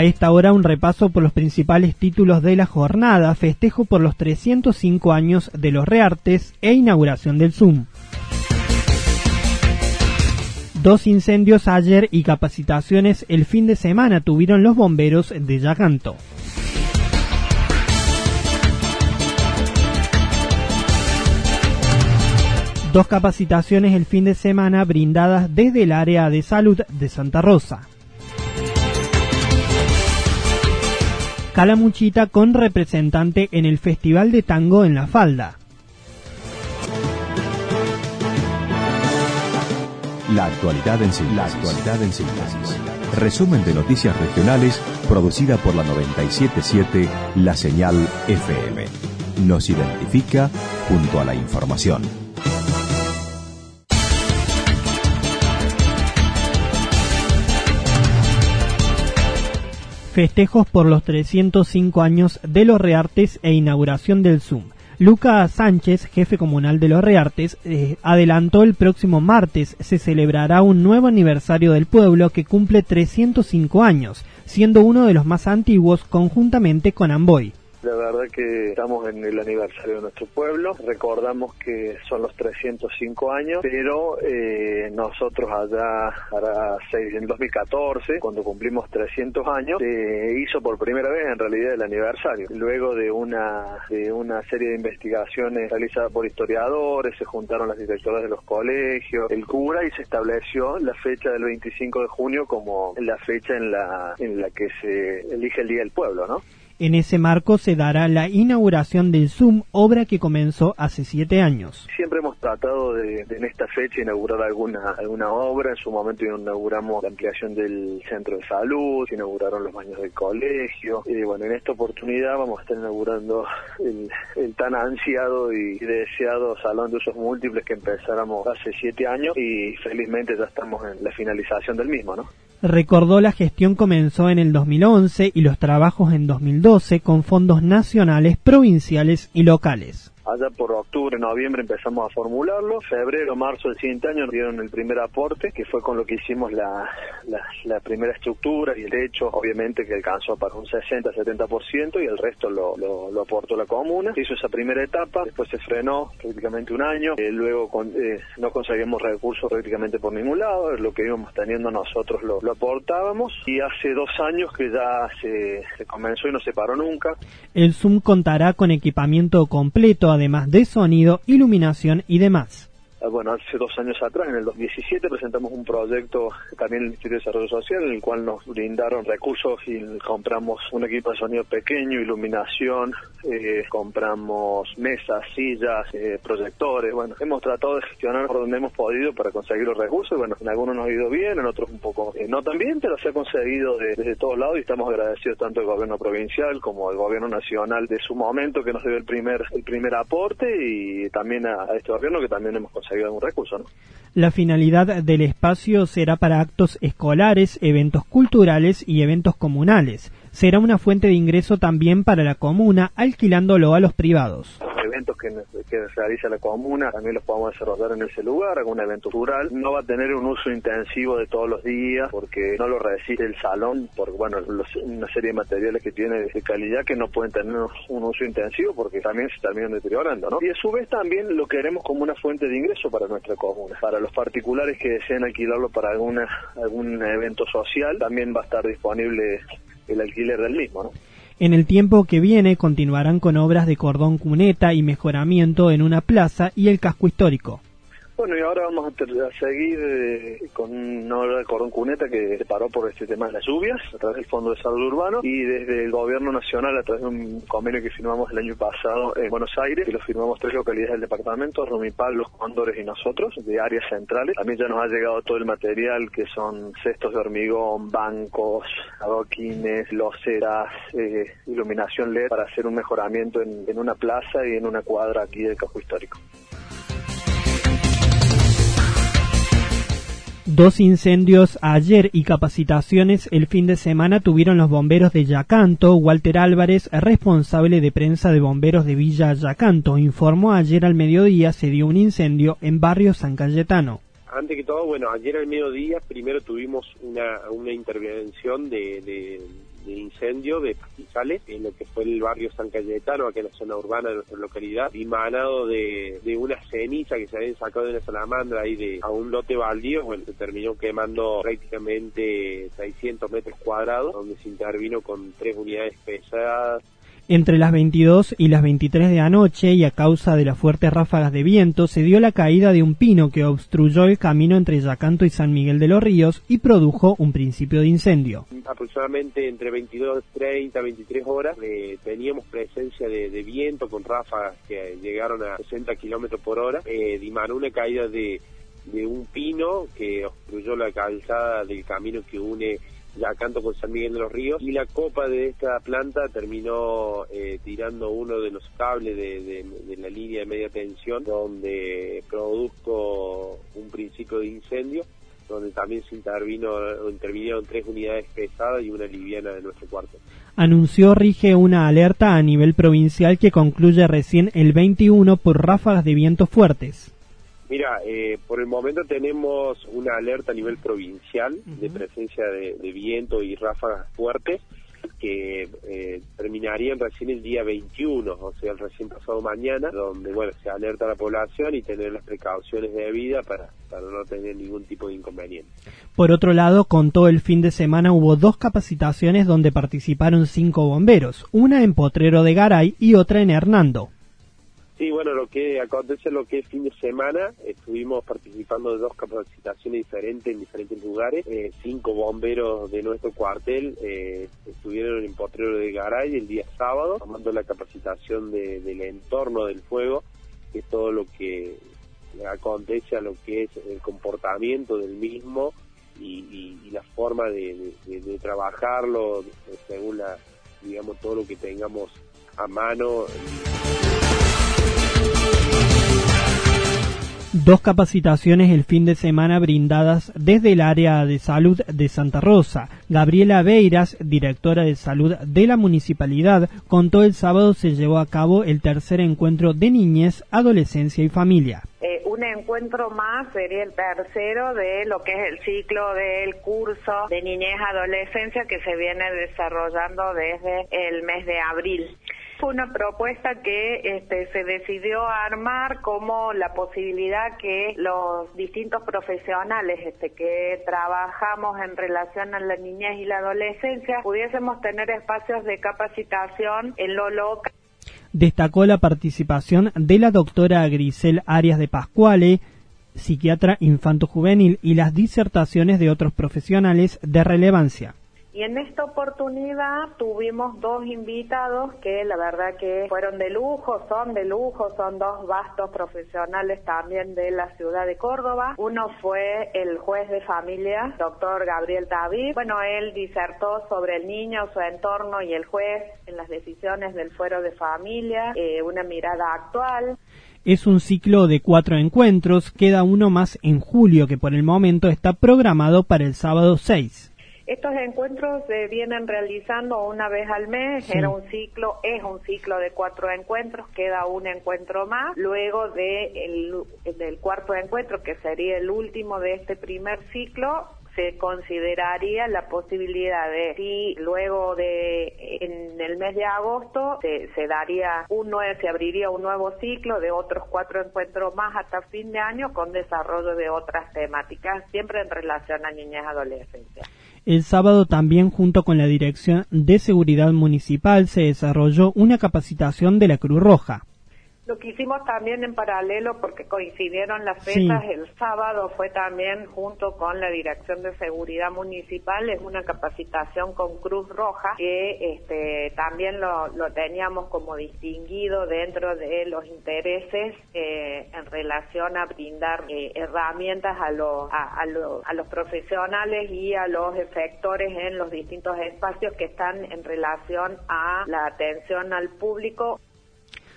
A esta hora un repaso por los principales títulos de la jornada, festejo por los 305 años de los Reartes e inauguración del Zoom. Dos incendios ayer y capacitaciones el fin de semana tuvieron los bomberos de Yacanto. Dos capacitaciones el fin de semana brindadas desde el área de salud de Santa Rosa. Calamuchita con representante en el Festival de Tango en la Falda. La actualidad en síntesis. La actualidad en síntesis. Resumen de noticias regionales producida por la 977 La Señal FM. Nos identifica junto a la información. Festejos por los 305 años de los Reartes e inauguración del Zoom. Luca Sánchez, jefe comunal de los Reartes, eh, adelantó el próximo martes se celebrará un nuevo aniversario del pueblo que cumple 305 años, siendo uno de los más antiguos conjuntamente con Amboy. La verdad que estamos en el aniversario de nuestro pueblo, recordamos que son los 305 años, pero eh, nosotros allá, seis, en 2014, cuando cumplimos 300 años, se hizo por primera vez en realidad el aniversario. Luego de una, de una serie de investigaciones realizadas por historiadores, se juntaron las directoras de los colegios, el cura y se estableció la fecha del 25 de junio como la fecha en la, en la que se elige el Día del Pueblo, ¿no? En ese marco se dará la inauguración del Zoom, obra que comenzó hace siete años. Siempre hemos tratado de, en esta fecha inaugurar alguna alguna obra. En su momento inauguramos la ampliación del centro de salud, se inauguraron los baños del colegio. Y bueno, en esta oportunidad vamos a estar inaugurando el, tan ansiado y deseado salón de usos múltiples que empezáramos hace siete años y felizmente ya estamos en la finalización del mismo, ¿no? Recordó la gestión comenzó en el 2011 y los trabajos en 2012 con fondos nacionales, provinciales y locales allá por octubre, noviembre empezamos a formularlo, febrero, marzo del siguiente año nos dieron el primer aporte, que fue con lo que hicimos la, la, primera estructura y el hecho, obviamente, que alcanzó para un 60-70% y el resto lo, lo, aportó la comuna. Hizo esa primera etapa, después se frenó prácticamente un año, eh, luego eh, no conseguimos recursos prácticamente por ningún lado, lo que íbamos teniendo nosotros lo, aportábamos y hace dos años que ya se comenzó y no se paró nunca. El Zoom contará con equipamiento completo, además de sonido, iluminación y demás. Ah, bueno, hace dos años atrás, en el 2017, presentamos un proyecto también en el Instituto de Desarrollo Social, en el cual nos brindaron recursos y compramos un equipo de sonido pequeño, iluminación, eh, compramos mesas, sillas, eh, proyectores. Bueno, hemos tratado de gestionar por donde hemos podido para conseguir los recursos. Bueno, en algunos nos ha ido bien, en otros un poco eh, no tan bien, pero se ha conseguido desde todos lados y estamos agradecidos tanto al gobierno provincial como al gobierno nacional de su momento que nos dio el primer el primer aporte y también a este gobierno que también hemos conseguido La finalidad del espacio será para actos escolares, eventos culturales y eventos comunales. Será una fuente de ingreso también para la comuna, alquilándolo a los privados que, realiza la comuna, también los podemos desarrollar en ese lugar, algún evento rural. No va a tener un uso intensivo de todos los días porque no lo resiste el salón, por bueno, una serie de materiales que tiene de calidad que no pueden tener un uso intensivo porque también se terminan deteriorando, ¿no? Y a su vez también lo queremos como una fuente de ingreso para nuestra comuna. Para los particulares que deseen alquilarlo para alguna algún evento social, también va a estar disponible el alquiler del mismo, ¿no? En el tiempo que viene continuarán con obras de cordón cuneta y mejoramiento en una plaza y el casco histórico. Bueno, y ahora vamos a, seguir eh, con de cordón cuneta que se paró por este tema de las lluvias a través del Fondo de Salud Urbano y desde el Gobierno Nacional a través de un convenio que firmamos el año pasado en Buenos Aires, que lo firmamos tres localidades del departamento, Rumipal, Los Cóndores y nosotros, de áreas centrales. También ya nos ha llegado todo el material que son cestos de hormigón, bancos, adoquines, loseras, eh, iluminación LED para hacer un mejoramiento en, en una plaza y en una cuadra aquí del casco histórico. Dos incendios ayer y capacitaciones el fin de semana tuvieron los bomberos de Yacanto. Walter Álvarez, responsable de prensa de bomberos de Villa Yacanto, informó ayer al mediodía se dio un incendio en barrio San Cayetano. Antes que todo, bueno, ayer al mediodía primero tuvimos una, una intervención de de incendio de pastizales en lo que fue el barrio San Cayetano, aquí en la zona urbana de nuestra localidad, dimanado de, de una ceniza que se habían sacado de una salamandra ahí de, a un lote baldío, bueno, se terminó quemando prácticamente 600 metros cuadrados, donde se intervino con tres unidades pesadas entre las 22 y las 23 de anoche y a causa de las fuertes ráfagas de viento se dio la caída de un pino que obstruyó el camino entre Yacanto y San Miguel de los Ríos y produjo un principio de incendio. Aproximadamente entre 22, 30, 23 horas eh, teníamos presencia de, viento con ráfagas que llegaron a 60 kilómetros por hora. Eh, una caída de, de un pino que obstruyó la calzada del camino que une ya canto con San Miguel de los Ríos y la copa de esta planta terminó eh, tirando uno de los cables de, la línea de media tensión donde produjo un principio de incendio donde también se intervino intervinieron tres unidades pesadas y una liviana de nuestro cuarto. Anunció Rige una alerta a nivel provincial que concluye recién el 21 por ráfagas de vientos fuertes. Mira, eh, por el momento tenemos una alerta a nivel provincial de presencia de, viento y ráfagas fuertes que eh, terminarían recién el día 21, o sea, el recién pasado mañana, donde, bueno, se alerta a la población y tener las precauciones de vida para, para no tener ningún tipo de inconveniente. Por otro lado, con todo el fin de semana hubo dos capacitaciones donde participaron cinco bomberos, una en Potrero de Garay y otra en Hernando. Sí, bueno, lo que acontece lo que es fin de semana, estuvimos participando de dos capacitaciones diferentes en diferentes lugares. Eh, cinco bomberos de nuestro cuartel eh, estuvieron en Potrero de Garay el día sábado, tomando la capacitación del entorno del fuego, que es todo lo que acontece a lo que es el comportamiento del mismo y, la forma de, de trabajarlo según la, digamos, todo lo que tengamos a mano. Dos capacitaciones el fin de semana brindadas desde el área de salud de Santa Rosa. Gabriela Beiras, directora de salud de la municipalidad, contó el sábado se llevó a cabo el tercer encuentro de niñez, adolescencia y familia. Eh, un encuentro más sería el tercero de lo que es el ciclo del curso de niñez adolescencia que se viene desarrollando desde el mes de abril fue una propuesta que este, se decidió armar como la posibilidad que los distintos profesionales este, que trabajamos en relación a la niñez y la adolescencia pudiésemos tener espacios de capacitación en lo local. Destacó la participación de la doctora Grisel Arias de Pascuale, psiquiatra infanto-juvenil, y las disertaciones de otros profesionales de relevancia. Y en esta oportunidad tuvimos dos invitados que la verdad que fueron de lujo, son de lujo, son dos vastos profesionales también de la ciudad de Córdoba. Uno fue el juez de familia, doctor Gabriel David. Bueno, él disertó sobre el niño, su entorno y el juez en las decisiones del fuero de familia, eh, una mirada actual. Es un ciclo de cuatro encuentros, queda uno más en julio que por el momento está programado para el sábado 6. Estos encuentros se vienen realizando una vez al mes, era un ciclo, es un ciclo de cuatro encuentros, queda un encuentro más, luego de el, del cuarto encuentro, que sería el último de este primer ciclo, se consideraría la posibilidad de si luego de en el mes de agosto se, daría un se abriría un nuevo ciclo de otros cuatro encuentros más hasta fin de año con desarrollo de otras temáticas siempre en relación a niñas y adolescencia. El sábado también junto con la Dirección de Seguridad Municipal se desarrolló una capacitación de la Cruz Roja. Lo que hicimos también en paralelo, porque coincidieron las fechas, el sábado fue también junto con la Dirección de Seguridad Municipal, es una capacitación con Cruz Roja, que este, también lo, teníamos como distinguido dentro de los intereses eh, en relación a brindar eh, herramientas a, los a, a los profesionales y a los efectores en los distintos espacios que están en relación a la atención al público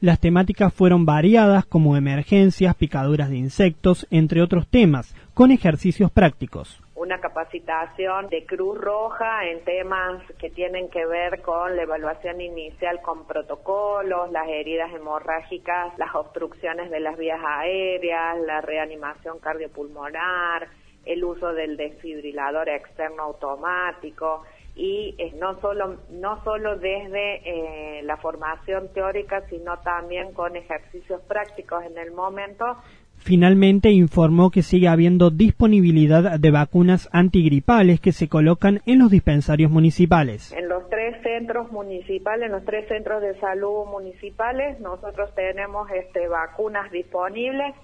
las temáticas fueron variadas como emergencias, picaduras de insectos, entre otros temas, con ejercicios prácticos. Una capacitación de Cruz Roja en temas que tienen que ver con la evaluación inicial con protocolos, las heridas hemorrágicas, las obstrucciones de las vías aéreas, la reanimación cardiopulmonar, el uso del desfibrilador externo automático, y eh, no solo no solo desde eh, la formación teórica sino también con ejercicios prácticos en el momento Finalmente informó que sigue habiendo disponibilidad de vacunas antigripales que se colocan en los dispensarios municipales. En los tres centros municipales, en los tres centros de salud municipales, nosotros tenemos este, vacunas disponibles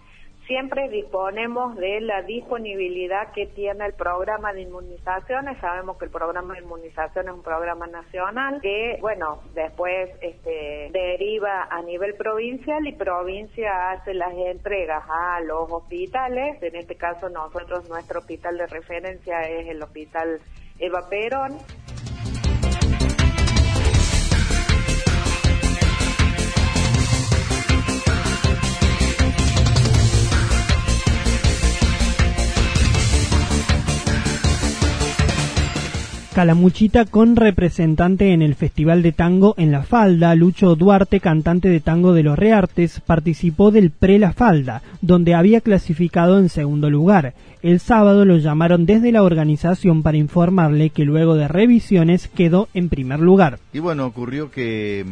siempre disponemos de la disponibilidad que tiene el programa de inmunizaciones. Sabemos que el programa de inmunización es un programa nacional que, bueno, después este, deriva a nivel provincial y provincia hace las entregas a los hospitales. En este caso nosotros, nuestro hospital de referencia es el Hospital Eva Perón. Calamuchita con representante en el Festival de Tango en La Falda, Lucho Duarte, cantante de tango de los Reartes, participó del Pre La Falda, donde había clasificado en segundo lugar. El sábado lo llamaron desde la organización para informarle que luego de revisiones quedó en primer lugar. Y bueno, ocurrió que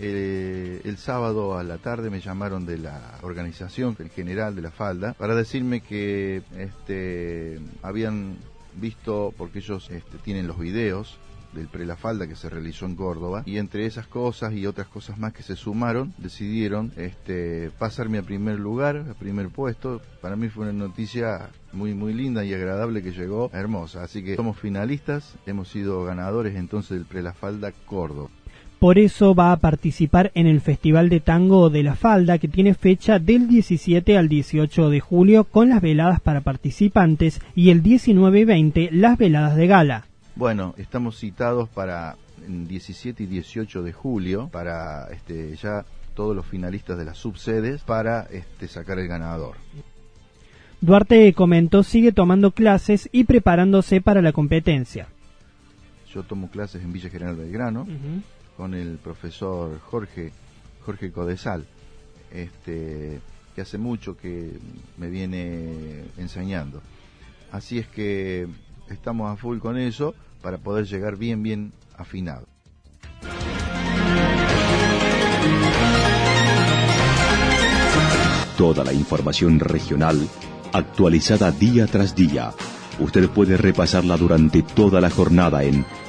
eh, el sábado a la tarde me llamaron de la organización el general de la falda para decirme que este, habían visto, porque ellos este, tienen los videos del Prelafalda que se realizó en Córdoba y entre esas cosas y otras cosas más que se sumaron decidieron este, pasarme a primer lugar, a primer puesto. Para mí fue una noticia muy muy linda y agradable que llegó, hermosa. Así que somos finalistas, hemos sido ganadores entonces del Prelafalda Córdoba. Por eso va a participar en el Festival de Tango de la Falda que tiene fecha del 17 al 18 de julio con las veladas para participantes y el 19 y 20 las veladas de gala. Bueno, estamos citados para el 17 y 18 de julio para este, ya todos los finalistas de las subsedes para este, sacar el ganador. Duarte comentó sigue tomando clases y preparándose para la competencia. Yo tomo clases en Villa General Belgrano con el profesor Jorge, Jorge Codesal, este, que hace mucho que me viene enseñando. Así es que estamos a full con eso para poder llegar bien, bien afinado. Toda la información regional actualizada día tras día. Usted puede repasarla durante toda la jornada en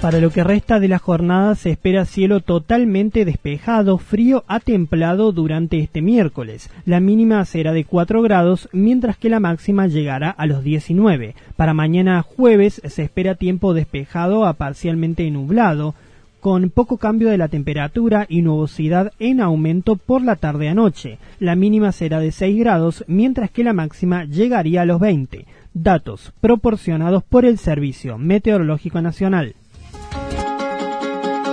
Para lo que resta de la jornada se espera cielo totalmente despejado, frío a templado durante este miércoles. La mínima será de 4 grados, mientras que la máxima llegará a los 19. Para mañana jueves se espera tiempo despejado a parcialmente nublado, con poco cambio de la temperatura y nubosidad en aumento por la tarde a noche. La mínima será de 6 grados, mientras que la máxima llegaría a los 20. Datos proporcionados por el Servicio Meteorológico Nacional.